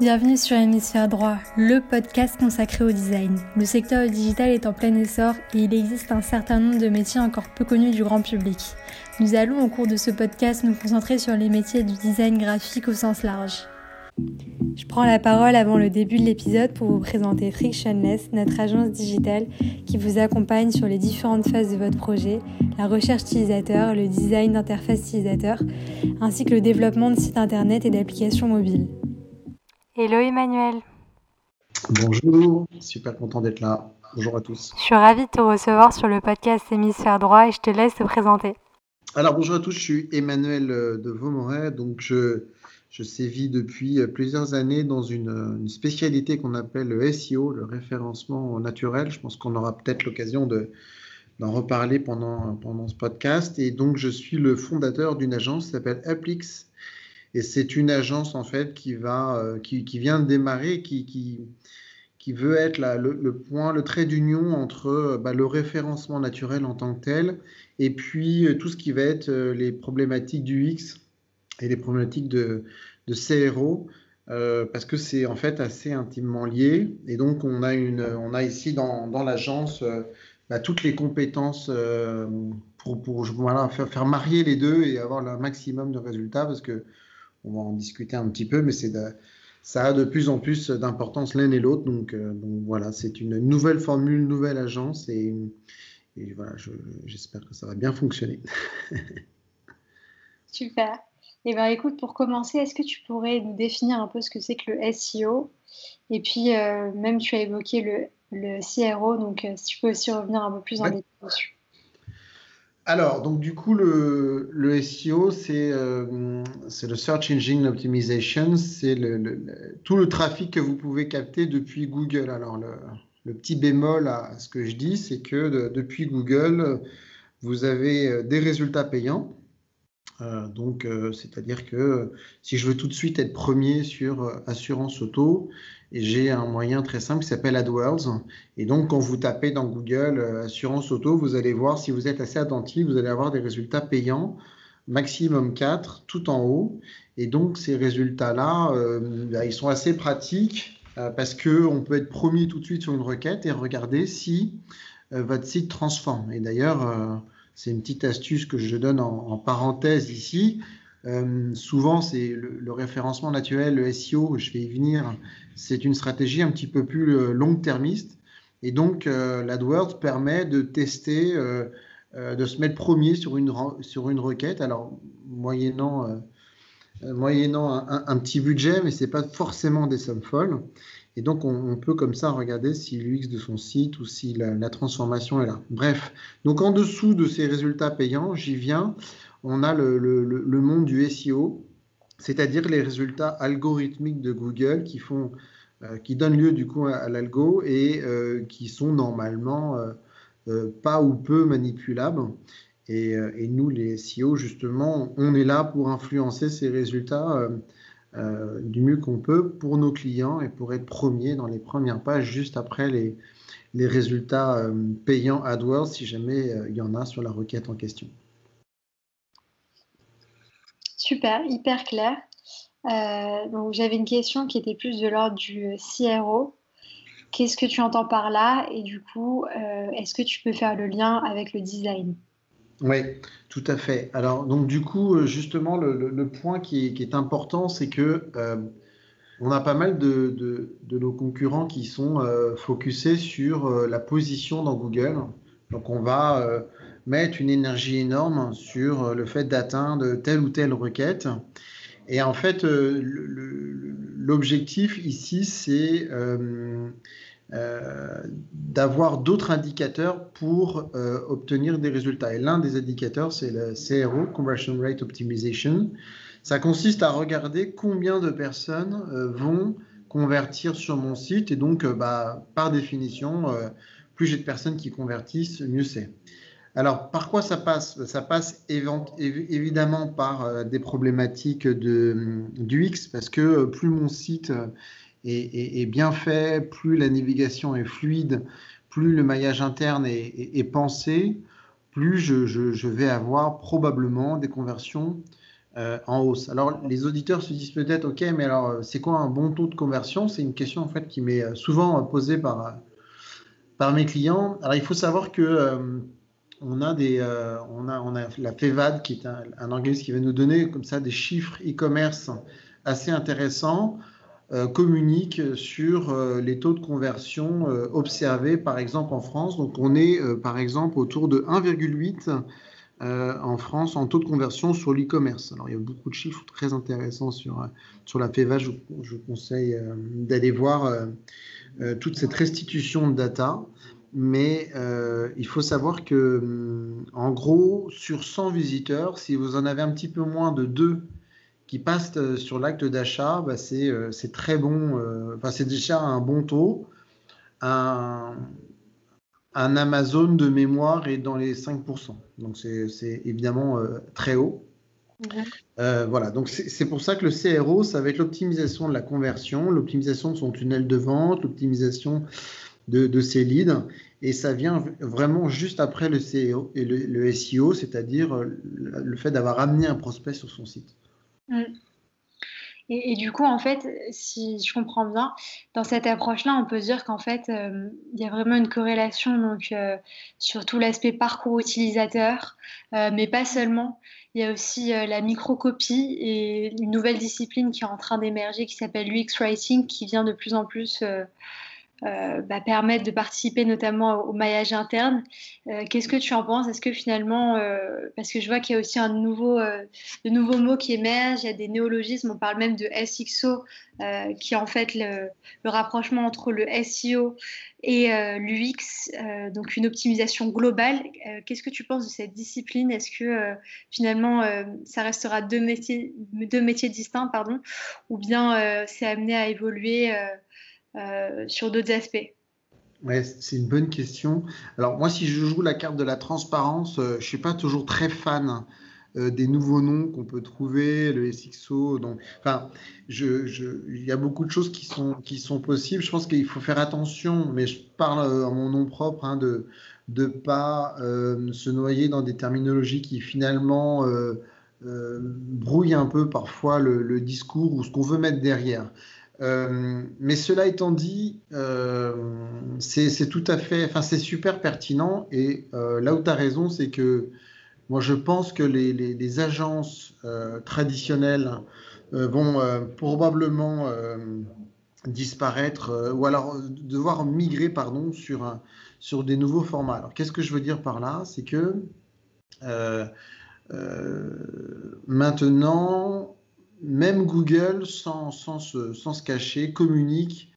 Bienvenue sur Hémisphère Droit, le podcast consacré au design. Le secteur digital est en plein essor et il existe un certain nombre de métiers encore peu connus du grand public. Nous allons au cours de ce podcast nous concentrer sur les métiers du design graphique au sens large. Je prends la parole avant le début de l'épisode pour vous présenter Frictionless, notre agence digitale qui vous accompagne sur les différentes phases de votre projet, la recherche utilisateur, le design d'interface utilisateur, ainsi que le développement de sites internet et d'applications mobiles. Hello Emmanuel. Bonjour, super content d'être là. Bonjour à tous. Je suis ravie de te recevoir sur le podcast Hémisphère droit et je te laisse te présenter. Alors bonjour à tous, je suis Emmanuel euh, de Vaumoret, donc je, je sévis depuis euh, plusieurs années dans une, spécialité qu'on appelle le SEO, le référencement naturel. Je pense qu'on aura peut-être l'occasion de, d'en reparler pendant, pendant ce podcast. Et donc je suis le fondateur d'une agence qui s'appelle Applix et c'est une agence en fait qui va, euh, qui, vient de démarrer, qui, qui, veut être le, point, le trait d'union entre euh, bah, le référencement naturel en tant que tel, et puis euh, tout ce qui va être les problématiques du X et les problématiques de, de CRO. parce que c'est en fait assez intimement lié. Et donc, on a, une, on a ici dans, dans l'agence bah, toutes les compétences pour, pour voilà, faire, faire, marier les deux et avoir le maximum de résultats parce que on va en discuter un petit peu, mais c'est ça a de plus en plus d'importance l'un et l'autre. Donc, euh, voilà, c'est une nouvelle formule, une nouvelle agence et, voilà, j'espère que ça va bien fonctionner. Super. Et eh bien, écoute, pour commencer, est-ce que tu pourrais nous définir un peu ce que c'est que le SEO Et puis, euh, même tu as évoqué le, le CRO, donc euh, si tu peux aussi revenir un peu plus en détail dessus. Alors, donc du coup, le, SEO, euh, c'est le Search Engine Optimization, c'est tout le trafic que vous pouvez capter depuis Google. Alors, le, petit bémol à ce que je dis, c'est que depuis Google, vous avez euh, des résultats payants. Euh, donc, c'est-à-dire que si je veux tout de suite être premier sur assurance auto, j'ai un moyen très simple qui s'appelle AdWords. Et donc, quand vous tapez dans Google euh, assurance auto, vous allez voir si vous êtes assez attentif, vous allez avoir des résultats payants, maximum 4, tout en haut. Et donc, ces résultats-là, euh, bah, ils sont assez pratiques euh, parce qu'on peut être premier tout de suite sur une requête et regarder si votre site transforme. Et d'ailleurs, c'est une petite astuce que je donne en parenthèse ici. Euh, souvent, c'est le, référencement naturel, le SEO, je vais y venir, c'est une stratégie un petit peu plus euh, long-termiste. Et donc, euh, l'AdWords permet de tester, de se mettre premier sur une, sur une requête. Alors, moyennant, moyennant un, petit budget, mais ce n'est pas forcément des sommes folles. Et donc, on, peut comme ça regarder si l'UX de son site ou si la, la, transformation est là. Bref, donc en dessous de ces résultats payants, j'y viens on a le, monde du SEO, c'est-à-dire les résultats algorithmiques de Google qui euh, donnent lieu du coup à, l'algo et euh, qui sont normalement euh, pas ou peu manipulables. Et, nous, les SEO, justement, on est là pour influencer ces résultats du mieux qu'on peut pour nos clients et pour être premier dans les premières pages juste après les résultats payants AdWords si jamais il y en a sur la requête en question. Super, hyper clair. Euh, j'avais une question qui était plus de l'ordre du CRO. Qu'est-ce que tu entends par là? Et du coup, euh, est-ce que tu peux faire le lien avec le design? Oui, tout à fait. Alors donc du coup, euh, justement, le, point qui est, important, c'est que on a pas mal de, nos concurrents qui sont focusés sur la position dans Google. Donc on va mettre une énergie énorme sur euh, le fait d'atteindre telle ou telle requête. Et en fait, euh, l'objectif ici, c'est euh, d'avoir d'autres indicateurs pour obtenir des résultats. Et l'un des indicateurs, c'est le CRO, Conversion Rate Optimization. Ça consiste à regarder combien de personnes vont convertir sur mon site. Et donc, bah, par définition, plus j'ai de personnes qui convertissent, mieux c'est. Alors, par quoi ça passe? Ça passe évidemment par euh, des problématiques de, du X, parce que euh, plus mon site euh, est, bien fait, plus la navigation est fluide, plus le maillage interne est, pensé, plus je, vais avoir probablement des conversions en hausse. Alors, les auditeurs se disent peut-être, OK, mais alors, c'est quoi un bon taux de conversion? C'est une question, en fait, qui m'est souvent posée par, par mes clients. Alors, il faut savoir que on a, des, on, a, la FEVAD, qui est un, un, organisme qui va nous donner comme ça des chiffres e-commerce assez intéressants, communique sur les taux de conversion observés, par exemple, en France. Donc, on est, par exemple, autour de 1,8 euh, en France en taux de conversion sur l'e-commerce. Alors, il y a beaucoup de chiffres très intéressants sur, euh, la FEVA. Je, je conseille euh, d'aller voir toute cette restitution de data. Mais il faut savoir que, hum, en gros, sur 100 visiteurs, si vous en avez un petit peu moins de 2 qui passent sur l'acte d'achat, bah, c'est très bon. Enfin, c'est déjà un bon taux. Un, un Amazon de mémoire est dans les 5%. Donc c'est évidemment euh, très haut. Euh, voilà, donc c'est pour ça que le CRO, ça va être l'optimisation de la conversion, l'optimisation de son tunnel de vente, l'optimisation de, ses leads. Et ça vient vraiment juste après le, CEO et le, SEO, c'est-à-dire euh, le, fait d'avoir amené un prospect sur son site. Mm. Et, du coup, en fait, si je comprends bien, dans cette approche-là, on peut dire qu'en fait, euh, il y a vraiment une corrélation donc, euh, sur tout l'aspect parcours utilisateur, mais pas seulement. Il y a aussi la microcopie et une nouvelle discipline qui est en train d'émerger qui s'appelle l'UX Writing, qui vient de plus en plus euh, bah, permettre de participer notamment au, maillage interne. Euh, qu'est-ce que tu en penses? Est-ce que finalement, euh, parce que je vois qu'il y a aussi un nouveau, de nouveaux mots qui émergent, il y a des néologismes, on parle même de SXO, qui est en fait le, rapprochement entre le SEO et l'UX, donc une optimisation globale. Qu'est-ce que tu penses de cette discipline? Est-ce que finalement ça restera deux métiers, deux métiers distincts, pardon, ou bien c'est amené à évoluer euh, sur d'autres aspects c'est une bonne question. Alors moi, si je joue la carte de la transparence, euh, je suis pas toujours très fan euh, des nouveaux noms qu'on peut trouver, le SXO. Donc, enfin, je, je, il y a beaucoup de choses qui sont, possibles. Je pense qu'il faut faire attention, mais je parle en mon nom propre, hein, de ne pas se noyer dans des terminologies qui finalement brouillent un peu parfois le discours ou ce qu'on veut mettre derrière. Euh, mais cela étant dit, euh, c'est tout à fait, enfin c'est super pertinent. Et euh, là où tu as raison, c'est que moi je pense que les, agences traditionnelles vont probablement disparaître ou alors devoir migrer pardon sur sur des nouveaux formats. Alors qu'est-ce que je veux dire par là? C'est que maintenant même Google, sans, se, cacher, communique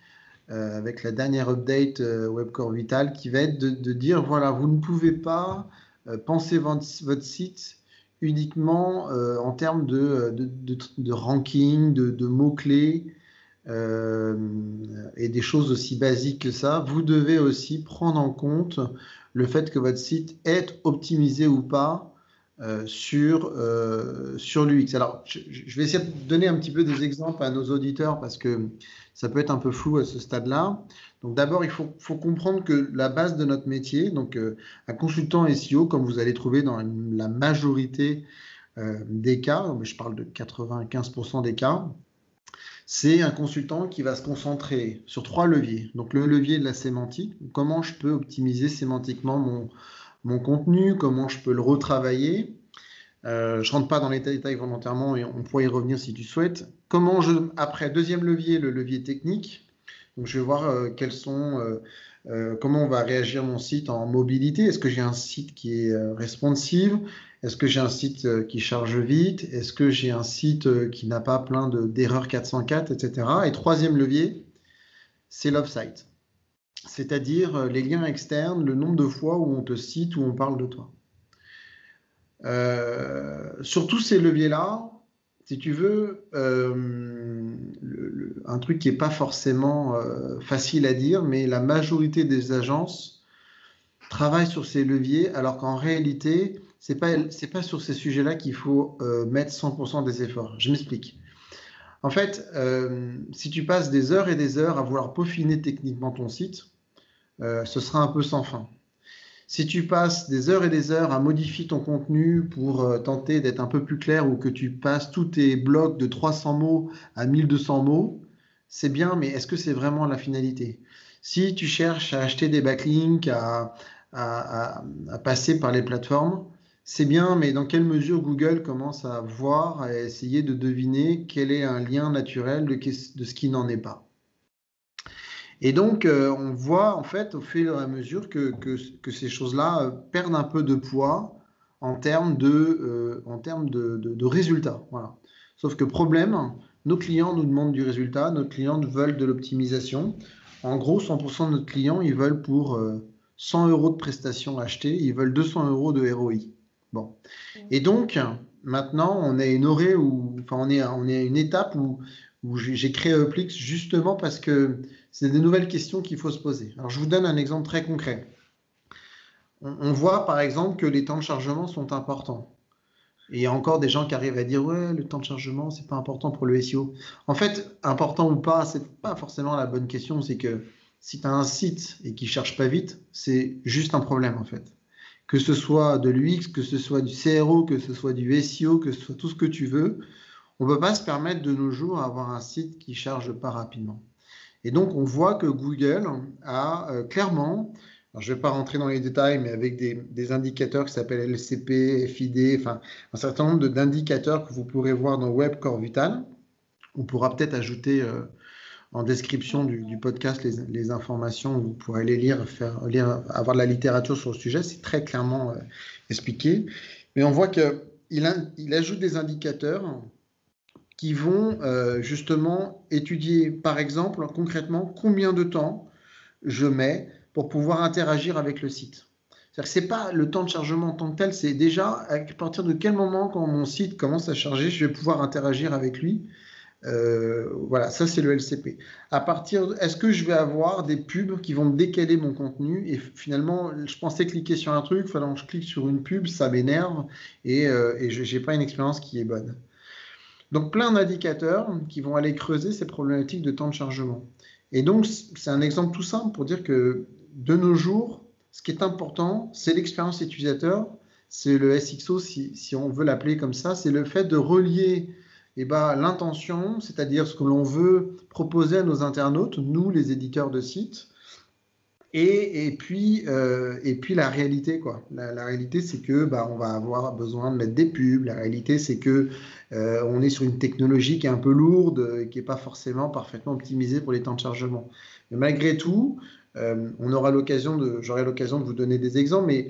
euh, avec la dernière update euh, WebCore Vital qui va être de, dire voilà, vous ne pouvez pas euh, penser votre, site uniquement en termes de, de, de ranking, de, mots-clés et des choses aussi basiques que ça. Vous devez aussi prendre en compte le fait que votre site est optimisé ou pas euh, sur, euh, sur l'UX. Alors, je, vais essayer de donner un petit peu des exemples à nos auditeurs parce que ça peut être un peu flou à ce stade-là. Donc, d'abord, il faut, comprendre que la base de notre métier, donc euh, un consultant SEO, comme vous allez trouver dans la majorité des cas, je parle de 95% des cas, c'est un consultant qui va se concentrer sur trois leviers. Donc, le levier de la sémantique, comment je peux optimiser sémantiquement mon, mon contenu, comment je peux le retravailler. Euh, je ne rentre pas dans les détails volontairement et on pourrait y revenir si tu souhaites. Comment je, après, deuxième levier, le levier technique. Donc, je vais voir euh, quels sont, euh, comment on va réagir mon site en mobilité. Est-ce que j'ai un site qui est responsive? Est-ce que j'ai un site qui charge vite? Est-ce que j'ai un site qui n'a pas plein d'erreurs 404, etc. Et troisième levier, c'est l'off-site c'est-à-dire euh, les liens externes, le nombre de fois où on te cite, où on parle de toi. Euh, sur tous ces leviers-là, si tu veux, euh, un truc qui n'est pas forcément facile à dire, mais la majorité des agences travaillent sur ces leviers, alors qu'en réalité, ce n'est pas, pas sur ces sujets-là qu'il faut mettre 100% des efforts. Je m'explique. En fait, si tu passes des heures et des heures à vouloir peaufiner techniquement ton site, euh, ce sera un peu sans fin. Si tu passes des heures et des heures à modifier ton contenu pour euh, tenter d'être un peu plus clair ou que tu passes tous tes blocs de 300 mots à 1200 mots, c'est bien, mais est-ce que c'est vraiment la finalité? Si tu cherches à acheter des backlinks, à, passer par les plateformes, c'est bien, mais dans quelle mesure Google commence à voir, à essayer de deviner quel est un lien naturel de, de ce qui n'en est pas? Et donc, euh, on voit en fait au fur et à mesure que, que, ces choses-là euh, perdent un peu de poids en termes de, euh, en termes de, de, résultats. Voilà. Sauf que problème, nos clients nous demandent du résultat, nos clients veulent de l'optimisation. En gros, 100% de nos clients, ils veulent pour 100 euros de prestations achetées, ils veulent 200 euros de ROI. Bon. Et donc, maintenant, on est une où, enfin, on est, on est à une étape où, où j'ai créé Uplix justement parce que c'est des nouvelles questions qu'il faut se poser. Alors, je vous donne un exemple très concret. On, voit par exemple que les temps de chargement sont importants. Et il y a encore des gens qui arrivent à dire ouais, le temps de chargement, c'est pas important pour le SEO. En fait, important ou pas, c'est pas forcément la bonne question. C'est que si tu as un site et qui cherche pas vite, c'est juste un problème en fait. Que ce soit de l'UX, que ce soit du CRO, que ce soit du SEO, que ce soit tout ce que tu veux, on ne peut pas se permettre de nos jours d'avoir un site qui charge pas rapidement. Et donc, on voit que Google a euh, clairement, je ne vais pas rentrer dans les détails, mais avec des, indicateurs qui s'appellent LCP, FID, enfin, un certain nombre d'indicateurs que vous pourrez voir dans Web Core Vital. On pourra peut-être ajouter euh, en description du, podcast les, informations, vous pourrez les lire, faire, lire, avoir de la littérature sur le sujet, c'est très clairement euh, expliqué. Mais on voit qu'il il ajoute des indicateurs qui vont euh, justement étudier, par exemple, concrètement, combien de temps je mets pour pouvoir interagir avec le site. C'est-à-dire que ce n'est pas le temps de chargement en tant que tel, c'est déjà à partir de quel moment, quand mon site commence à charger, je vais pouvoir interagir avec lui. Euh, voilà, ça c'est le LCP. À partir, est-ce que je vais avoir des pubs qui vont me décaler mon contenu? Et finalement, je pensais cliquer sur un truc, que je clique sur une pub, ça m'énerve et, euh, et je n'ai pas une expérience qui est bonne. Donc plein d'indicateurs qui vont aller creuser ces problématiques de temps de chargement. Et donc c'est un exemple tout simple pour dire que de nos jours, ce qui est important, c'est l'expérience utilisateur, c'est le SXO si, on veut l'appeler comme ça, c'est le fait de relier eh ben, l'intention, c'est-à-dire ce que l'on veut proposer à nos internautes, nous les éditeurs de sites, et, puis, euh, et puis la réalité, quoi. La, réalité, c'est que bah, on va avoir besoin de mettre des pubs. La réalité, c'est que euh, on est sur une technologie qui est un peu lourde, et qui n'est pas forcément parfaitement optimisée pour les temps de chargement. Mais malgré tout, euh, on aura l'occasion de, j'aurai l'occasion de vous donner des exemples, mais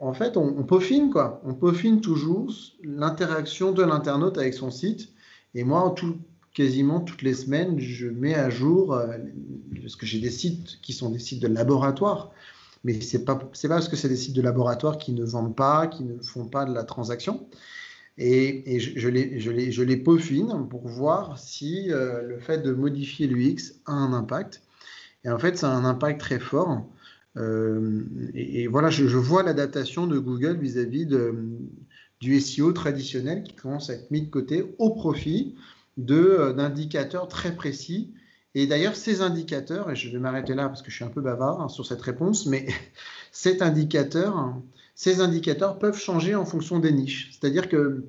en fait, on, on, peaufine quoi. On peaufine toujours l'interaction de l'internaute avec son site. Et moi, tout, quasiment toutes les semaines, je mets à jour, euh, parce que j'ai des sites qui sont des sites de laboratoire, mais ce n'est pas, pas parce que c'est des sites de laboratoire qui ne vendent pas, qui ne font pas de la transaction. Et, je, les, je, les, je, les, peaufine pour voir si euh, le fait de modifier l'UX a un impact. Et en fait, ça a un impact très fort. Euh, et, voilà, je, vois l'adaptation de Google vis-à-vis du SEO traditionnel qui commence à être mis de côté au profit d'indicateurs très précis. Et d'ailleurs, ces indicateurs, et je vais m'arrêter là parce que je suis un peu bavard hein, sur cette réponse, mais cet indicateur, ces indicateurs peuvent changer en fonction des niches. C'est-à-dire que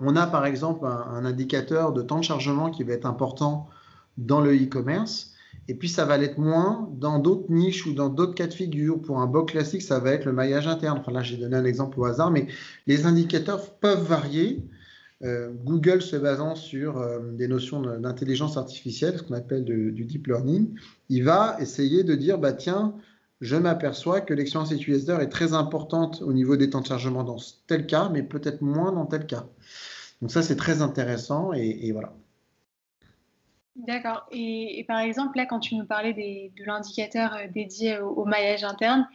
on a par exemple un, indicateur de temps de chargement qui va être important dans le e-commerce, et puis ça va l'être moins dans d'autres niches ou dans d'autres cas de figure. Pour un blog classique, ça va être le maillage interne. Enfin là, j'ai donné un exemple au hasard, mais les indicateurs peuvent varier euh, Google se basant sur euh, des notions d'intelligence artificielle, ce qu'on appelle du deep learning, il va essayer de dire, bah tiens, je m'aperçois que l'expérience utilisateur est très importante au niveau des temps de chargement dans tel cas, mais peut-être moins dans tel cas. Donc ça, c'est très intéressant et, voilà. D'accord. Et, par exemple, là, quand tu nous parlais de l'indicateur euh, dédié au, maillage interne,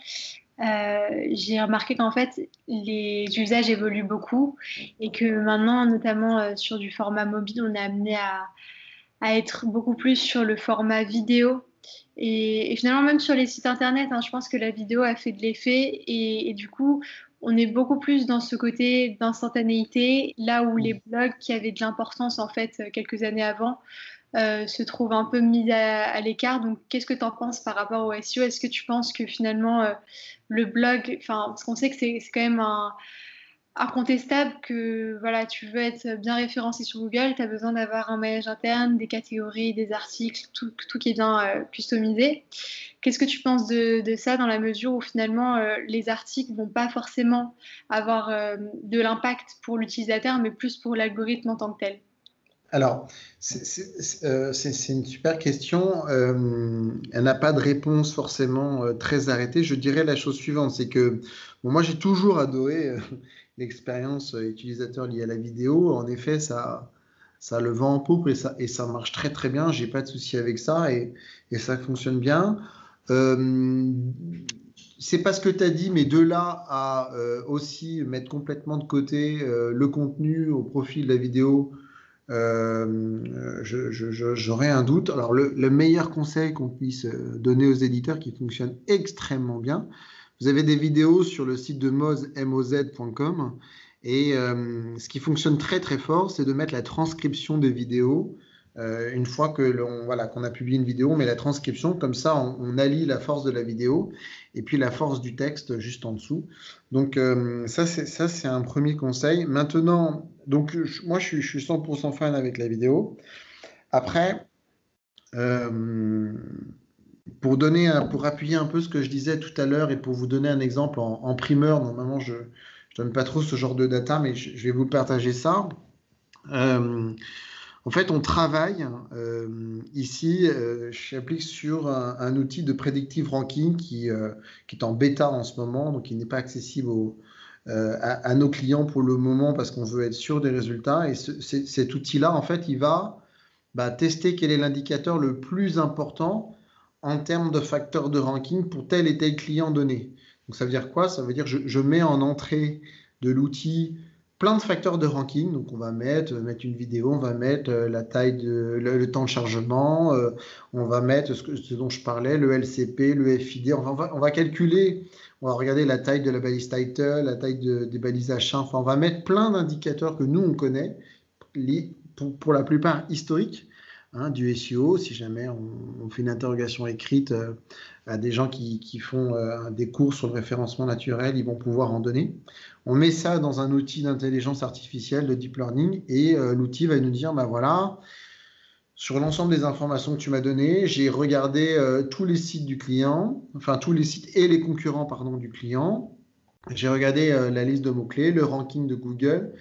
euh, j'ai remarqué qu'en fait, les usages évoluent beaucoup et que maintenant, notamment euh, sur du format mobile, on est amené à, à, être beaucoup plus sur le format vidéo. Et, finalement, même sur les sites internet, hein, je pense que la vidéo a fait de l'effet et, du coup, on est beaucoup plus dans ce côté d'instantanéité, là où les blogs qui avaient de l'importance en fait quelques années avant euh, se trouvent un peu mis à, l'écart. Donc, qu'est-ce que tu en penses par rapport au SEO Est-ce que tu penses que finalement euh, le blog, parce qu'on sait que c'est quand même incontestable que voilà, tu veux être bien référencé sur Google, tu as besoin d'avoir un maillage interne, des catégories, des articles, tout, tout qui est bien euh, customisé. Qu'est-ce que tu penses de, de, ça dans la mesure où finalement les articles vont pas forcément avoir de l'impact pour l'utilisateur, mais plus pour l'algorithme en tant que tel? Alors, c'est une super question. elle n'a pas de réponse forcément très arrêtée. Je dirais la chose suivante, c'est que moi j'ai toujours adoré l'expérience euh, utilisateur liée à la vidéo, en effet, ça, ça le vend en poupe et ça, marche très très bien. J'ai pas de souci avec ça et, ça fonctionne bien. Euh, c'est pas ce que tu as dit, mais de là à euh, aussi mettre complètement de côté le contenu au profit de la vidéo, j'aurais un doute. Alors, le, le meilleur conseil qu'on puisse donner aux éditeurs qui fonctionne extrêmement bien, vous avez des vidéos sur le site de moz.com et euh, ce qui fonctionne très très fort, c'est de mettre la transcription des vidéos. Euh, une fois que l'on voilà qu'on a publié une vidéo, on met la transcription, comme ça on, allie la force de la vidéo et puis la force du texte juste en dessous. Donc euh, ça c'est un premier conseil. Maintenant, donc moi je suis, je suis 100% fan avec la vidéo. Après, pour, donner pour appuyer un peu ce que je disais tout à l'heure et pour vous donner un exemple en, primeur, normalement je ne donne pas trop ce genre de data, mais je, vais vous partager ça. Euh, en fait, on travaille euh, ici, euh, sur un, outil de predictive ranking qui, qui, est en bêta en ce moment, donc il n'est pas accessible à, nos clients pour le moment parce qu'on veut être sûr des résultats. Et cet outil-là, en fait, il va bah, tester quel est l'indicateur le plus important en termes de facteurs de ranking pour tel et tel client donné. Donc ça veut dire quoi? Ça veut dire que je, mets en entrée de l'outil plein de facteurs de ranking. Donc on va mettre, mettre une vidéo, on va mettre euh, la taille de le, temps de chargement, euh, on va mettre ce, dont je parlais, le LCP, le FID. On va, on va, calculer, on va regarder la taille de la balise title, la taille des balises H1. Enfin, on va mettre plein d'indicateurs que nous on connaît, pour, pour la plupart historiques Hein, du SEO, si jamais on, fait une interrogation écrite euh, à des gens qui, font euh, des cours sur le référencement naturel, ils vont pouvoir en donner. On met ça dans un outil d'intelligence artificielle, de deep learning, et euh, l'outil va nous dire, bah voilà, sur l'ensemble des informations que tu m'as données, j'ai regardé tous les sites du client, enfin tous les sites et les concurrents pardon, du client. J'ai regardé la liste de mots-clés, le ranking de Google,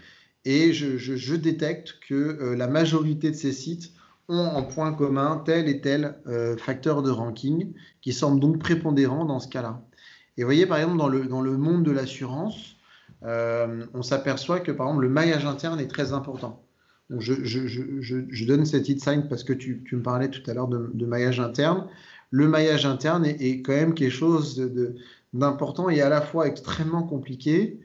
et je détecte que la majorité de ces sites ont en point commun tel et tel euh, facteur de ranking qui semble donc prépondérant dans ce cas-là. Et vous voyez, par exemple, dans le, dans le monde de l'assurance, euh, on s'aperçoit que, par exemple, le maillage interne est très important. Je, je, je, je donne cette sign parce que tu, tu, me parlais tout à l'heure de, de, maillage interne. Le maillage interne est, est quand même quelque chose d'important et à la fois extrêmement compliqué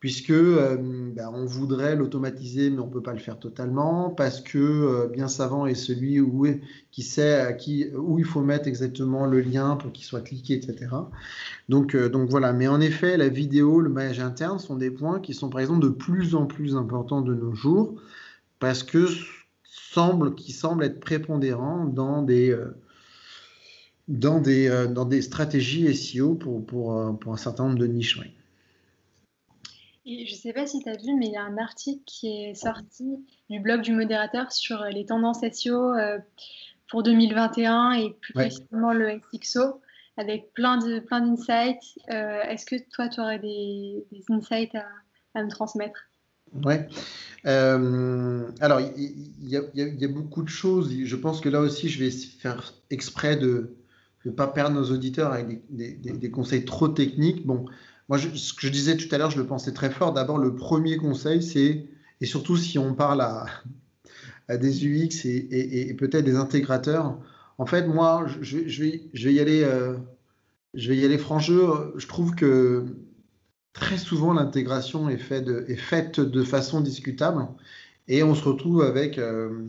puisque euh, ben, on voudrait l'automatiser, mais on ne peut pas le faire totalement, parce que euh, bien savant est celui qui sait à qui, où il faut mettre exactement le lien pour qu'il soit cliqué, etc. Donc, euh, donc voilà, mais en effet, la vidéo, le maillage interne sont des points qui sont par exemple de plus en plus importants de nos jours, parce que semble, qui semblent être prépondérants dans des... dans des, dans des stratégies SEO pour, pour, pour un certain nombre de niches. Je ne sais pas si tu as vu, mais il y a un article qui est sorti du blog du modérateur sur euh, les tendances SEO euh, pour 2021 et plus précisément le SXO avec plein de plein d'insights. Euh, est-ce que toi, tu aurais des, insights à, à, me transmettre? Ouais. alors, il y, a beaucoup de choses. Je pense que là aussi, je vais faire exprès de ne pas perdre nos auditeurs avec des, des conseils trop techniques. Bon, moi, ce que je disais tout à l'heure, je le pensais très fort. D'abord, le premier conseil, c'est, et surtout si on parle à, des UX et, peut-être des intégrateurs, en fait, moi, je, vais, y aller, euh, je vais y aller franc jeu. Je trouve que très souvent, l'intégration est, faite de façon discutable et on se retrouve avec, euh,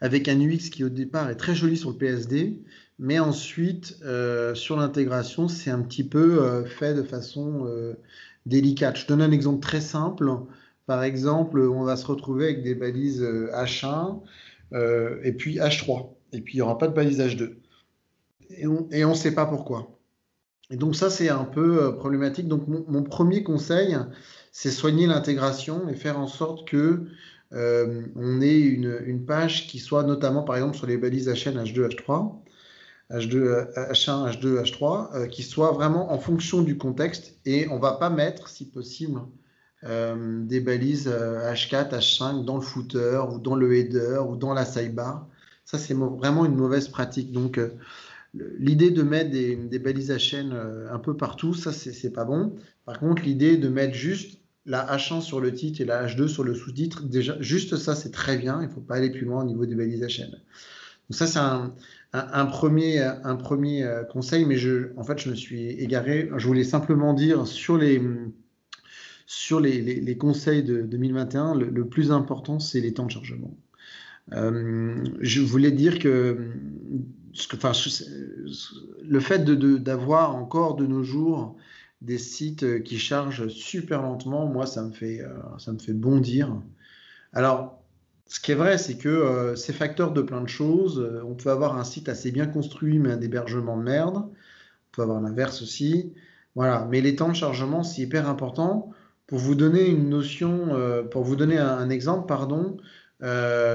avec un UX qui, au départ, est très joli sur le PSD, mais ensuite, euh, sur l'intégration, c'est un petit peu euh, fait de façon euh, délicates. Je donne un exemple très simple. Par exemple, on va se retrouver avec des balises H1 et puis H3. Et puis, il n'y aura pas de balise H2. Et on ne sait pas pourquoi. Et donc ça, c'est un peu problématique. Donc mon premier conseil, c'est soigner l'intégration et faire en sorte que on ait une, page qui soit notamment, par exemple, sur les balises HN, H2, H3, H2, H1, H2, H3, qui soit vraiment en fonction du contexte et on va pas mettre, si possible, euh, des balises H4, euh, H5 dans le footer ou dans le header ou dans la sidebar. Ça, c'est vraiment une mauvaise pratique. Donc, l'idée de mettre des, balises HN un peu partout, ça, c'est pas bon. Par contre, l'idée de mettre juste la H1 sur le titre et la H2 sur le sous-titre, déjà, juste ça, c'est très bien. Il ne faut pas aller plus loin au niveau des balises HN. Donc ça, c'est un, premier, euh, conseil, mais je, en fait, je me suis égaré. Je voulais simplement dire sur les, conseils de 2021, le, plus important, c'est les temps de chargement. Euh, je voulais dire que, le fait d'avoir encore de nos jours des sites euh, qui chargent super lentement, moi, ça me fait, ça me fait bondir. Alors, ce qui est vrai, c'est que euh, c'est facteur de plein de choses. On peut avoir un site assez bien construit, mais un hébergement de merde. On peut avoir l'inverse aussi. Voilà. Mais les temps de chargement, c'est hyper important. Pour vous donner une notion, pour vous donner un, exemple, pardon,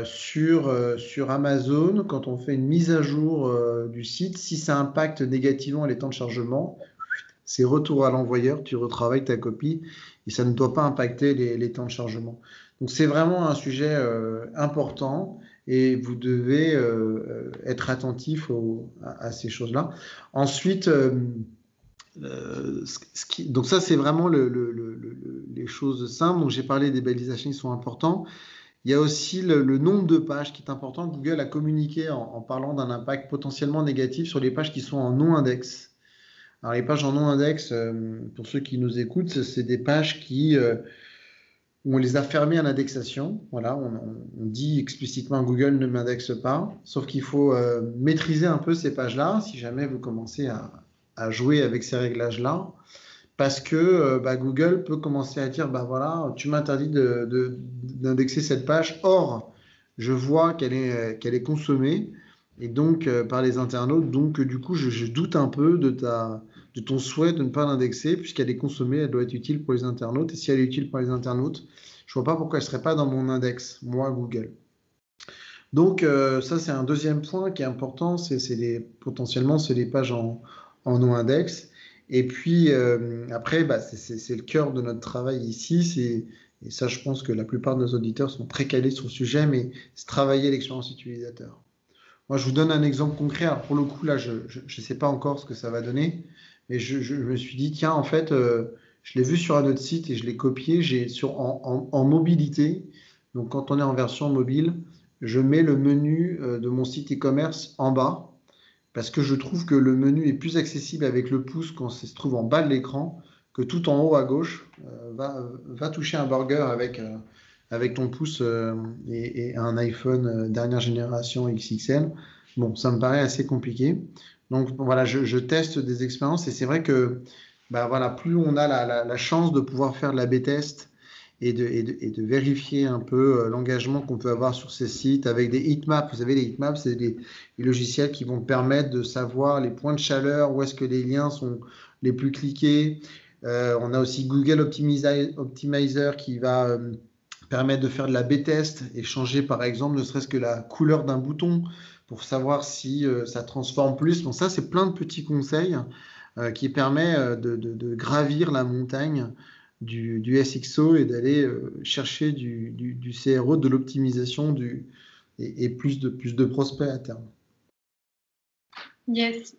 sur, sur Amazon, quand on fait une mise à jour du site, si ça impacte négativement les temps de chargement, c'est retour à l'envoyeur, tu retravailles ta copie et ça ne doit pas impacter les, temps de chargement. Donc c'est vraiment un sujet euh, important et vous devez euh, être attentif à, ces choses-là. Ensuite, euh, donc ça c'est vraiment les choses simples. Donc j'ai parlé des balisations qui sont importants. Il y a aussi le, nombre de pages qui est important. Google a communiqué en parlant d'un impact potentiellement négatif sur les pages qui sont en non-index. Alors, les pages en non-index, euh, pour ceux qui nous écoutent, c'est des pages qui, euh, on les a fermées à l'indexation. Voilà, on, dit explicitement Google ne m'indexe pas. Sauf qu'il faut euh, maîtriser un peu ces pages-là si jamais vous commencez à, jouer avec ces réglages-là. Parce que bah, Google peut commencer à dire bah voilà, tu m'interdis d'indexer cette page. Or, je vois qu'elle est, qu'elle est consommée et donc par les internautes. Donc, du coup, je, doute un peu de ta, de ton souhait de ne pas l'indexer, puisqu'elle est consommée, elle doit être utile pour les internautes. Et si elle est utile pour les internautes, je ne vois pas pourquoi elle ne serait pas dans mon index, moi, Google. Donc, euh, ça, c'est un deuxième point qui est important. C'est potentiellement, c'est les pages en, en non-index. Et puis, euh, après, bah, c'est le cœur de notre travail ici. Et ça, je pense que la plupart de nos auditeurs sont très calés sur le sujet, mais c'est travailler l'expérience utilisateur. Moi, je vous donne un exemple concret. Pour le coup, là, je ne sais pas encore ce que ça va donner. Et je, me suis dit, tiens, en fait, euh, je l'ai vu sur un autre site et je l'ai copié. J'ai sur en, mobilité. Donc, quand on est en version mobile, je mets le menu euh, de mon site e-commerce en bas parce que je trouve que le menu est plus accessible avec le pouce quand ça se trouve en bas de l'écran que tout en haut à gauche. Euh, va, va, toucher un burger avec, avec ton pouce et, un iPhone dernière génération XXL. Bon, ça me paraît assez compliqué. Donc voilà, je, teste des expériences et c'est vrai que bah, voilà, plus on a la, chance de pouvoir faire de la B-test et de, vérifier un peu euh, l'engagement qu'on peut avoir sur ces sites avec des heatmaps. Vous savez, les heatmaps, c'est des, logiciels qui vont permettre de savoir les points de chaleur, où est-ce que les liens sont les plus cliqués. Euh, on a aussi Google Optimizer qui va euh, permettre de faire de la B-test et changer par exemple ne serait-ce que la couleur d'un bouton pour savoir si euh, ça transforme plus. Bon, ça, c'est plein de petits conseils euh, qui permettent euh, de, gravir la montagne du, SXO et d'aller chercher du, CRO, de l'optimisation et, et, plus, de, plus de prospects à terme. Yes.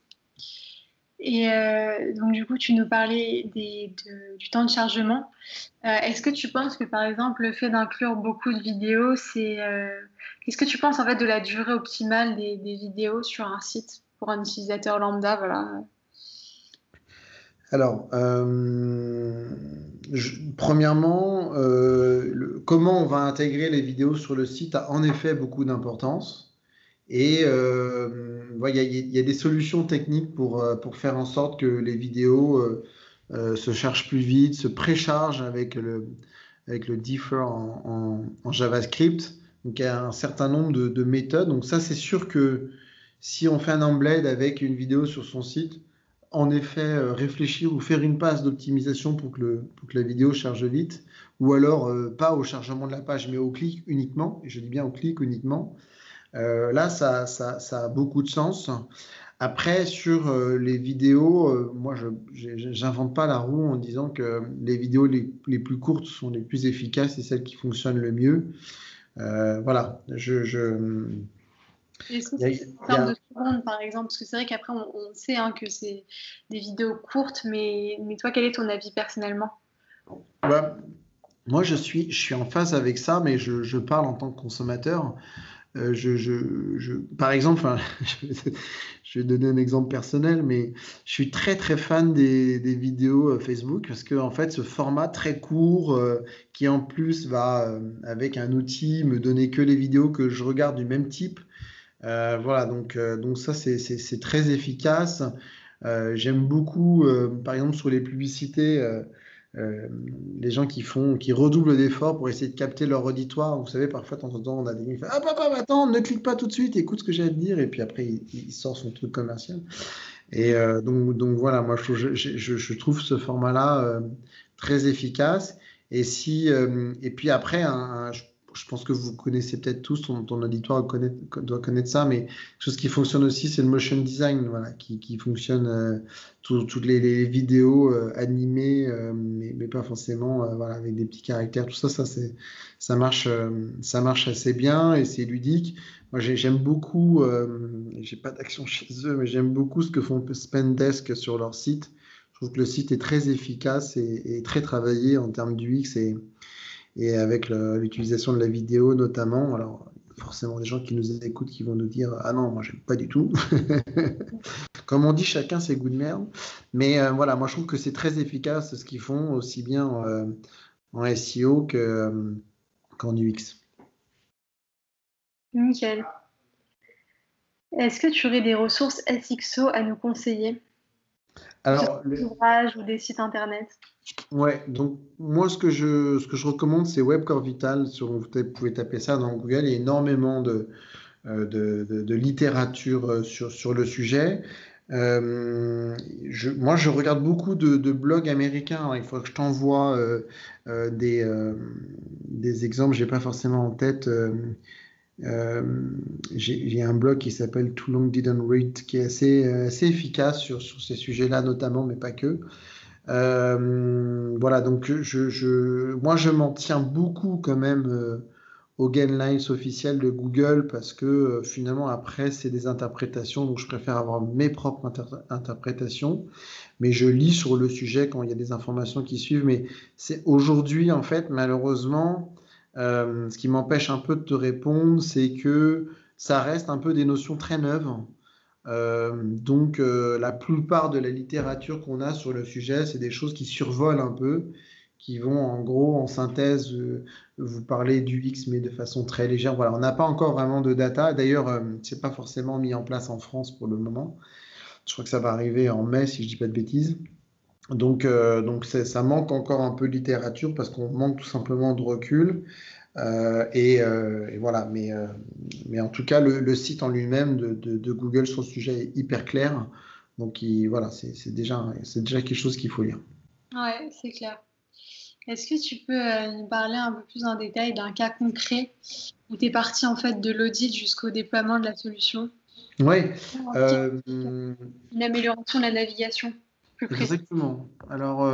Et donc, du coup, tu nous parlais du temps de chargement. Est-ce que tu penses que, par exemple, le fait d'inclure beaucoup de vidéos, c'est Qu'est-ce que tu penses en fait de la durée optimale des, vidéos sur un site pour un utilisateur lambda voilà? Alors, euh, premièrement, euh, comment on va intégrer les vidéos sur le site a en effet beaucoup d'importance. Et euh, il y, a des solutions techniques pour, pour faire en sorte que les vidéos se charge plus vite, se précharge avec le, avec le differ en, JavaScript. Donc il y a un certain nombre de, méthodes. Donc ça, c'est sûr que si on fait un embed avec une vidéo sur son site, en effet, euh, réfléchir ou faire une passe d'optimisation pour, que la vidéo charge vite, ou alors euh, pas au chargement de la page, mais au clic uniquement, et je dis bien au clic uniquement. Euh, là, ça, ça, a beaucoup de sens. Après, sur les vidéos, moi, je n'invente pas la roue en disant que les vidéos les, les, plus courtes sont les plus efficaces et celles qui fonctionnent le mieux. voilà, je, est-ce que c'est une termes de secondes, par exemple? Parce que c'est vrai qu'après, on, sait hein, que c'est des vidéos courtes, mais, mais toi, quel est ton avis personnellement? Bah, Moi, je suis, je suis en phase avec ça, mais je, je parle en tant que consommateur. Euh, je, je, par exemple, je vais donner un exemple personnel, mais je suis très très fan des, vidéos euh, Facebook parce que en fait, ce format très court, euh, qui en plus va avec un outil me donner que les vidéos que je regarde du même type, voilà, donc, donc ça, c'est très efficace. J'aime beaucoup, par exemple, sur les publicités, les gens qui font, qui redoublent d'efforts pour essayer de capter leur auditoire. Vous savez, parfois, de temps en temps, on a des gens Ah, papa, attends, ne clique pas tout de suite, écoute ce que j'ai à te dire. Et puis après, il, sort son truc commercial. Et donc, donc voilà, moi, je, je, je trouve ce format-là très efficace. Et, si, et puis après, je pense que vous connaissez peut-être tous, ton, auditoire doit connaître ça, mais chose qui fonctionne aussi, c'est le motion design, voilà, qui, fonctionne euh, toutes les, vidéos euh, animées, euh, mais, pas forcément, voilà, avec des petits caractères, tout ça, ça, ça marche, ça marche assez bien et c'est ludique. Moi, j'aime beaucoup, j'ai pas d'action chez eux, mais j'aime beaucoup ce que font Spendesk sur leur site. Je trouve que le site est très efficace et, et très travaillé en termes d'UX et et avec l'utilisation de la vidéo notamment. Alors, forcément, des gens qui nous écoutent qui vont nous dire Ah non, moi, j'aime pas du tout. Comme on dit, chacun ses goûts de merde. Mais euh, voilà, moi, je trouve que c'est très efficace ce qu'ils font, aussi bien en euh, SEO euh, qu'en UX. Nickel. Est-ce que tu aurais des ressources SXO à nous conseiller? Alors, des ouvrages ou des sites internet? Ouais, donc moi ce que je, ce que je recommande c'est Webcore Vital, sur, vous pouvez taper ça dans Google, il y a énormément de, euh, de, littérature euh, sur, sur le sujet. Euh, moi je regarde beaucoup de, blogs américains, il faut que je t'envoie des, des exemples, j'ai pas forcément en tête. j'ai un blog qui s'appelle Too Long Didn't Read qui est assez, assez efficace sur, sur ces sujets-là notamment, mais pas que. Euh, voilà, donc moi je m'en tiens beaucoup quand même euh, aux guidelines officiels de Google parce que euh, finalement après c'est des interprétations, donc je préfère avoir mes propres interprétations, mais je lis sur le sujet quand il y a des informations qui suivent. Mais c'est aujourd'hui en fait malheureusement, ce qui m'empêche un peu de te répondre, c'est que ça reste un peu des notions très neuves. Euh, donc euh, la plupart de la littérature qu'on a sur le sujet, c'est des choses qui survolent un peu, qui vont en gros en synthèse euh, vous parler du X mais de façon très légère. Voilà, on n'a pas encore vraiment de data. D'ailleurs, c'est pas forcément mis en place en France pour le moment. Je crois que ça va arriver en mai si je dis pas de bêtises. Donc, donc ça manque encore un peu de littérature parce qu'on manque tout simplement de recul. Euh, euh, et, voilà, mais, euh, mais en tout cas, le, site en lui-même de, Google sur le sujet est hyper clair. Donc voilà, c'est déjà, déjà quelque chose qu'il faut lire. Ouais, c'est clair. Est-ce que tu peux nous parler un peu plus en détail d'un cas concret où tu es parti en fait de l'audit jusqu'au déploiement de la solution? Oui. Une amélioration de la navigation. Exactement. Alors,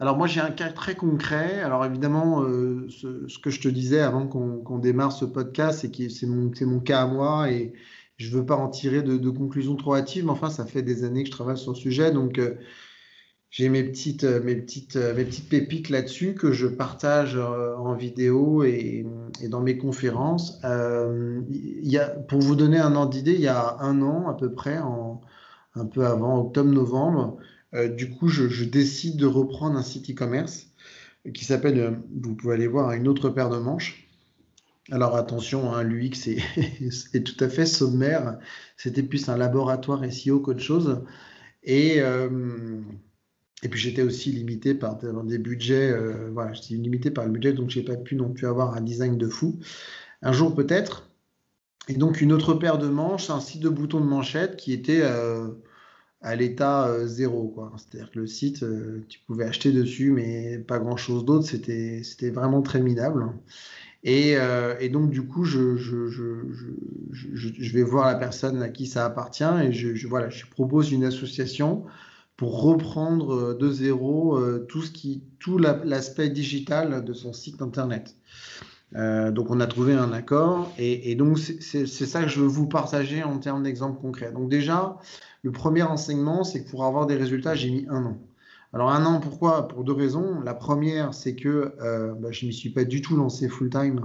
alors moi j'ai un cas très concret. Alors évidemment, euh, ce, que je te disais avant qu'on démarre ce podcast, c'est que c'est mon, mon, cas à moi et je ne veux pas en tirer de, conclusions trop hâtives, mais enfin ça fait des années que je travaille sur le sujet, donc euh, j'ai mes petites, euh, mes, petites, mes petites pépites là-dessus que je partage en vidéo et, dans mes conférences. Pour vous donner un ordre d'idée, il y a un an à peu près, un peu avant octobre-novembre, du coup, je, décide de reprendre un site e-commerce qui s'appelle, euh, vous pouvez aller voir, une autre paire de manches. Alors attention, hein, l'UX est, tout à fait sommaire. C'était plus un laboratoire SEO qu'autre chose. Et, euh, Et puis j'étais aussi limité par des budgets, euh, voilà, j'étais limité par le budget, donc j'ai pas pu non plus avoir un design de fou. Un jour peut-être. Et donc une autre paire de manches, un site de boutons de manchette qui était euh, à l'état euh, zéro. C'est-à-dire que le site, tu pouvais acheter dessus, mais pas grand-chose d'autre. C'était, vraiment très minable. Et, donc du coup, je, je, je, vais voir la personne à qui ça appartient et je, voilà, je propose une association pour reprendre euh, de zéro euh, tout ce l'aspect digital de son site internet. Euh, donc on a trouvé un accord et, donc c'est ça que je veux vous partager en termes d'exemples concrets. Donc déjà, le premier enseignement, c'est que pour avoir des résultats, j'ai mis un an. Alors un an, pourquoi? Pour deux raisons. La première, c'est que bah, je ne m'y suis pas du tout lancé full-time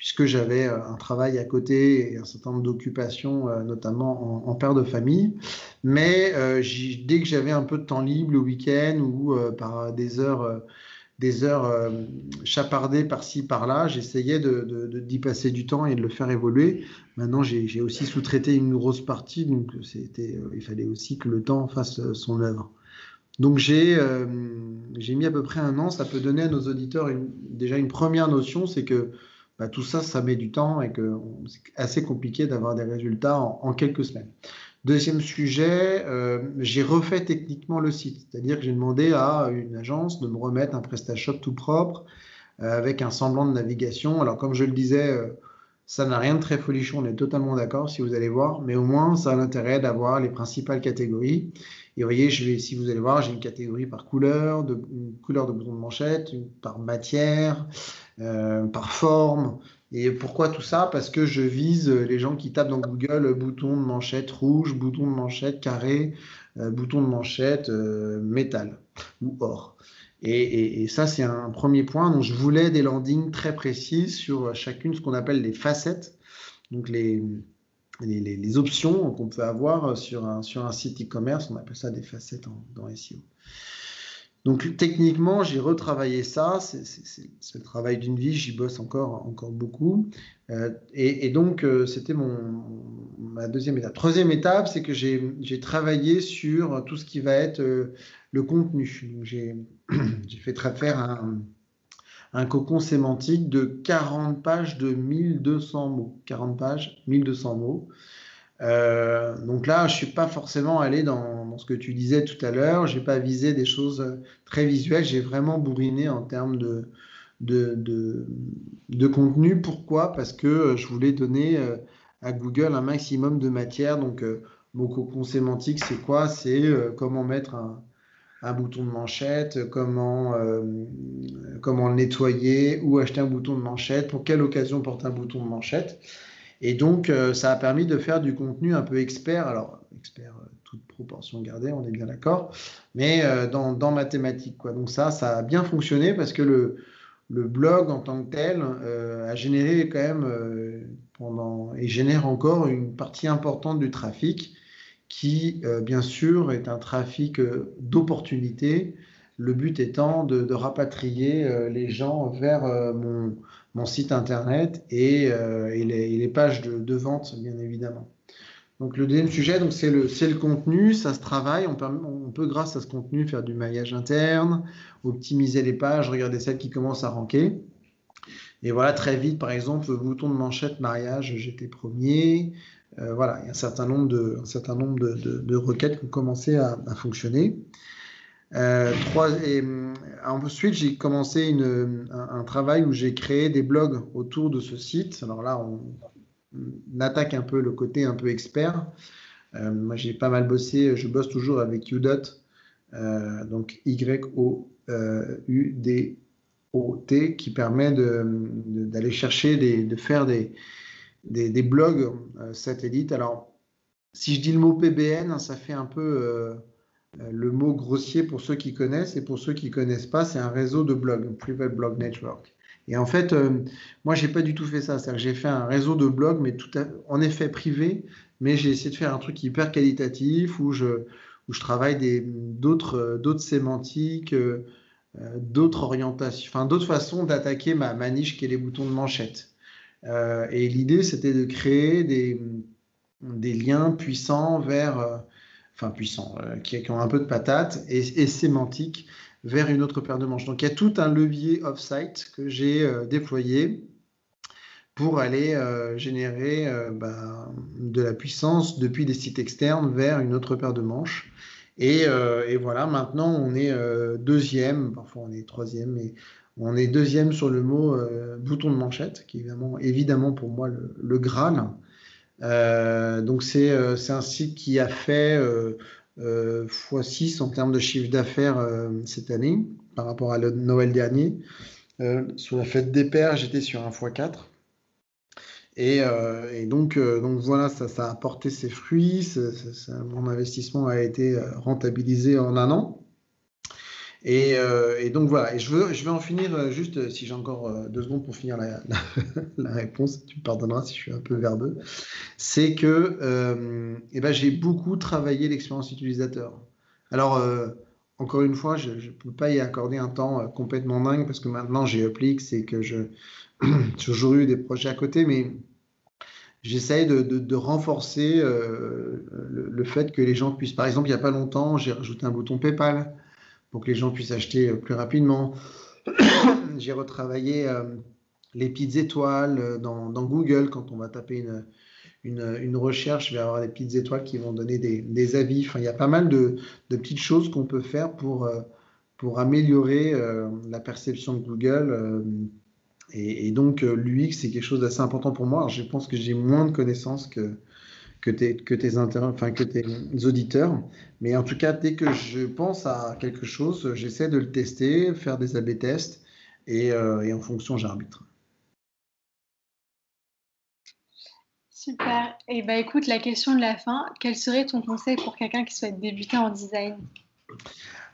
puisque j'avais euh, un travail à côté et un certain nombre d'occupations, euh, notamment en, père de famille. Mais euh, dès que j'avais un peu de temps libre le week-end ou par des heures, des heures chapardées par-ci, par-là, j'essayais d'y de, de, passer du temps et de le faire évoluer. Maintenant, j'ai aussi sous-traité une grosse partie, donc il fallait aussi que le temps fasse son œuvre. Donc j'ai mis à peu près un an, ça peut donner à nos auditeurs déjà une première notion, c'est que bah, tout ça, ça met du temps et que c'est assez compliqué d'avoir des résultats en, quelques semaines. Deuxième sujet, euh, j'ai refait techniquement le site, c'est-à-dire que j'ai demandé à une agence de me remettre un PrestaShop tout propre euh, avec un semblant de navigation. Alors comme je le disais, euh, ça n'a rien de très folichon, on est totalement d'accord si vous allez voir, mais au moins ça a l'intérêt d'avoir les principales catégories. Et vous voyez, si vous allez voir, j'ai une catégorie par couleur, une couleur de bouton de manchette, par matière, par forme. Et pourquoi tout ça? Parce que je vise les gens qui tapent dans Google bouton de manchette rouge, bouton de manchette carré, euh, bouton de manchette euh, métal ou or. Et, ça, c'est un premier point. Donc, je voulais des landings très précises sur chacune, ce qu'on appelle les facettes. Donc, les, les, options qu'on peut avoir sur un, sur un site e-commerce. On appelle ça des facettes dans SEO. Donc techniquement, j'ai retravaillé ça. C'est le travail d'une vie. J'y bosse encore, encore beaucoup. Euh, et, donc, euh, c'était ma deuxième étape. Troisième étape, c'est que j'ai travaillé sur tout ce qui va être euh, le contenu. J'ai fait faire un, un cocon sémantique de 40 pages de 1200 mots. 40 pages, 1200 mots. Euh, donc là, je suis pas forcément allé dans, ce que tu disais tout à l'heure. J'ai pas visé des choses très visuelles. J'ai vraiment bourriné en termes de, de, contenu. Pourquoi? Parce que je voulais donner euh, à Google un maximum de matière. Donc, euh, mon cocon sémantique, c'est quoi? C'est comment mettre un, bouton de manchette, comment, comment le nettoyer, ou acheter un bouton de manchette, pour quelle occasion porter un bouton de manchette. Et donc, euh, ça a permis de faire du contenu un peu expert. Alors, expert, euh, toute proportion gardée, on est bien d'accord, mais euh, dans, dans ma thématique. Quoi. Donc, ça, ça a bien fonctionné parce que le, le blog en tant que tel a généré quand même pendant et génère encore une partie importante du trafic qui, bien sûr, est un trafic d'opportunité. Le but étant de, de rapatrier les gens vers mon, mon site internet et, euh, les, pages de, vente, bien évidemment. Donc le deuxième sujet, donc c'est le, le contenu, ça se travaille. On peut, grâce à ce contenu faire du maillage interne, optimiser les pages, regarder celles qui commencent à ranker. Et voilà, très vite, par exemple, le bouton de manchette mariage, j'étais premier. Euh, voilà, il y a un certain nombre de, un certain nombre de, requêtes qui ont commencé à fonctionner. Euh, euh, ensuite, j'ai commencé un, travail où j'ai créé des blogs autour de ce site. Alors là, on, attaque un peu le côté un peu expert. Euh, moi, j'ai pas mal bossé. Je bosse toujours avec Udot, donc Y-O-U-D-O-T, qui permet d'aller chercher, des, de faire des, des, blogs satellites. Alors, si je dis le mot PBN, ça fait un peu le mot grossier pour ceux qui connaissent et pour ceux qui ne connaissent pas, c'est un réseau de blogs, un private blog network. Et en fait, euh, moi, j'ai pas du tout fait ça. C'est-à-dire que j'ai fait un réseau de blogs, mais tout en effet privé, mais j'ai essayé de faire un truc hyper qualitatif où je, où je travaille d'autres, d'autres sémantiques, euh, d'autres orientations, enfin d'autres façons d'attaquer ma, ma, niche qui est les boutons de manchette. et l'idée, c'était de créer des, des liens puissants vers enfin puissants, qui, ont un peu de patate et, sémantique vers une autre paire de manches. Donc il y a tout un levier off-site que j'ai déployé pour aller générer ben, de la puissance depuis des sites externes vers une autre paire de manches. Et, voilà, maintenant on est deuxième, parfois on est troisième, mais on est deuxième sur le mot euh, bouton de manchette, qui est évidemment pour moi le, Graal. Euh, donc euh, c'est un site qui a fait x6 en termes de chiffre d'affaires cette année par rapport à le Noël dernier. sur la fête des pères, j'étais sur un x4. Et, donc, donc voilà, ça, a porté ses fruits. mon investissement a été rentabilisé en un an. Euh, et, donc voilà, et je, veux, je vais en finir euh, juste, euh, si j'ai encore deux secondes pour finir la, réponse, tu me pardonneras si je suis un peu verbeux, c'est que eh ben, j'ai beaucoup travaillé l'expérience utilisateur. Alors, encore une fois, je ne peux pas y accorder un temps complètement dingue parce que maintenant j'ai Uplix et que j'ai toujours eu des projets à côté, mais j'essaye de, de, renforcer le, le, fait que les gens puissent, par exemple, il n'y a pas longtemps, j'ai rajouté un bouton PayPal pour que les gens puissent acheter euh, plus rapidement. J'ai retravaillé euh, les petites étoiles euh, dans, Google. Quand on va taper une, une, recherche, il va y avoir des petites étoiles qui vont donner des, avis. Enfin, il y a pas mal de, petites choses qu'on peut faire pour, pour améliorer la perception de Google. Et, donc, l'UX, c'est quelque chose d'assez important pour moi. je pense que j'ai moins de connaissances que, que tes, que tes, enfin, que tes auditeurs. Mais en tout cas, dès que je pense à quelque chose, j'essaie de le tester, faire des A-B tests et, euh, et en fonction, j'arbitre. Super. Et eh ben, écoute, la question de la fin, quel serait ton conseil pour quelqu'un qui souhaite débuter en design?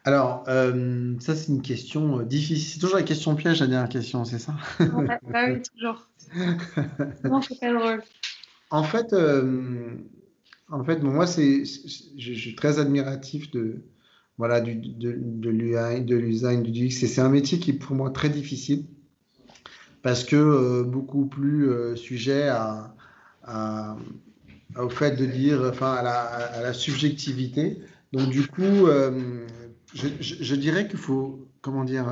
Alors, euh, ça, c'est une question euh, difficile. C'est toujours la question piège, la dernière question, c'est ça? Bah Oui, toujours. Comment je fais le rôle en fait, euh, en fait moi, je, suis très admiratif de, voilà, de, de du UX. c'est un métier qui est pour moi très difficile parce que euh, beaucoup plus euh, sujet à, au fait de dire, enfin, à la, à la subjectivité. Donc, du coup, je, je, dirais qu'il faut, comment dire,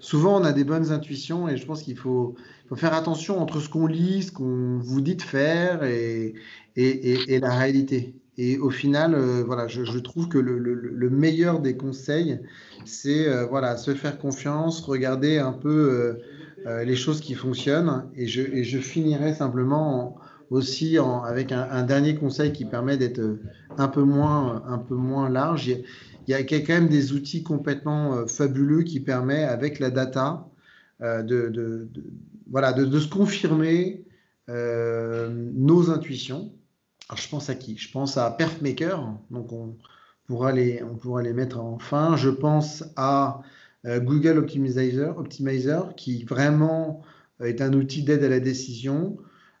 souvent on a des bonnes intuitions et je pense qu'il faut, faire attention entre ce qu'on lit, ce qu'on vous dit de faire et, la réalité. Et au final, euh, voilà, je, trouve que le, le, meilleur des conseils, c'est euh, voilà, se faire confiance, regarder un peu euh, les choses qui fonctionnent. Et je, finirai simplement aussi avec un, un, dernier conseil qui permet d'être un peu moins, un peu moins large. Il y, a, quand même des outils complètement fabuleux qui permettent, avec la data, de, de, voilà, de, se confirmer euh, nos intuitions. Alors, je pense à qui? Je pense à Perfmaker, donc on pourra les, on pourra les mettre en fin. Je pense à euh, Google Optimizer, qui vraiment euh, est un outil d'aide à la décision.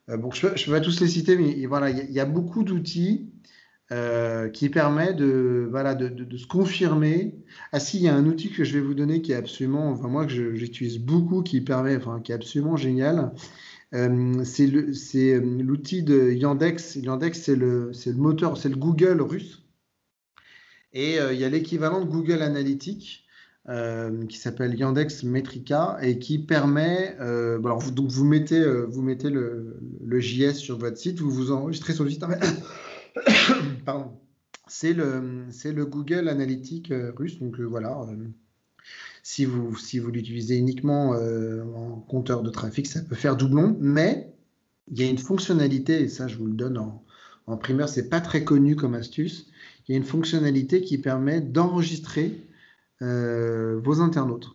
bon, je ne peux, pas tous les citer, mais voilà, il y, a beaucoup d'outils qui permet de, voilà, de, se confirmer. Ah si, il y a un outil que je vais vous donner qui est absolument, enfin moi que j'utilise beaucoup, qui permet, enfin qui est absolument génial. Euh, c'est euh, l'outil de Yandex. Yandex, c'est le, le moteur, c'est le Google russe. Et euh, il y a l'équivalent de Google Analytics qui s'appelle Yandex Metrica et qui permet, alors vous, donc vous mettez, vous mettez le, le, JS sur votre site, vous vous enregistrez sur le site. Pardon. C'est le, Google Analytics euh, russe. Donc euh, voilà, euh, si vous, l'utilisez uniquement en compteur de trafic, ça peut faire doublon. Mais il y a une fonctionnalité, et ça je vous le donne en, en primaire, c'est pas très connu comme astuce. Il y a une fonctionnalité qui permet d'enregistrer vos internautes.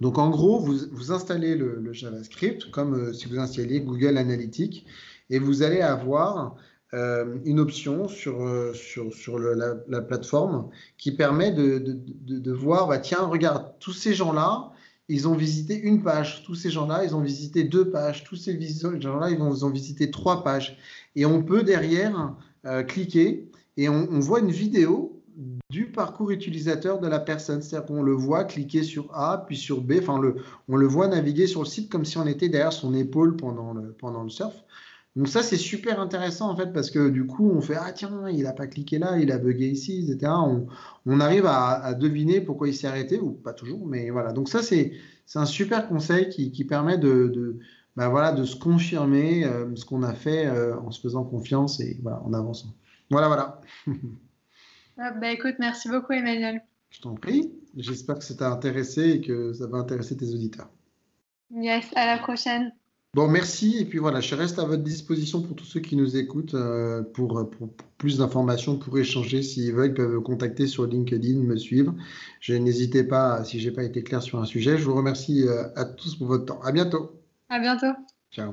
Donc en gros, vous, vous installez le, JavaScript comme si vous installiez Google Analytics et vous allez avoir euh, une option sur, euh, sur, sur la, plateforme qui permet de, de, de, voir, bah, tiens, regarde, tous ces gens-là, ils ont visité une page, tous ces gens-là, ils ont visité deux pages, tous ces gens-là, ils, ont visité trois pages. Et on peut derrière euh, cliquer et on, on, voit une vidéo du parcours utilisateur de la personne. C'est-à-dire qu'on le voit cliquer sur A, puis sur B, enfin, le, on le voit naviguer sur le site comme si on était derrière son épaule pendant le, pendant le surf. Donc ça, c'est super intéressant en fait parce que du coup, on fait ah tiens, il a pas cliqué là, il a bugué ici, etc. On, arrive à, deviner pourquoi il s'est arrêté ou pas toujours, mais voilà. Donc ça, c'est un super conseil qui, permet de, bah, voilà, de se confirmer euh, ce qu'on a fait euh, en se faisant confiance et voilà, en avançant. Voilà, voilà. Ah, bah, écoute, merci beaucoup Emmanuel. Je t'en prie. J'espère que ça t'a intéressé et que ça va intéresser tes auditeurs. Yes, à la prochaine. Bon, merci. Et puis voilà, je reste à votre disposition pour tous ceux qui nous écoutent euh, pour, plus d'informations, pour échanger. S'ils veulent, ils peuvent me contacter sur LinkedIn, me suivre. Je n'hésitez pas, si je n'ai pas été clair sur un sujet. Je vous remercie euh, à tous pour votre temps. À bientôt. À bientôt. Ciao.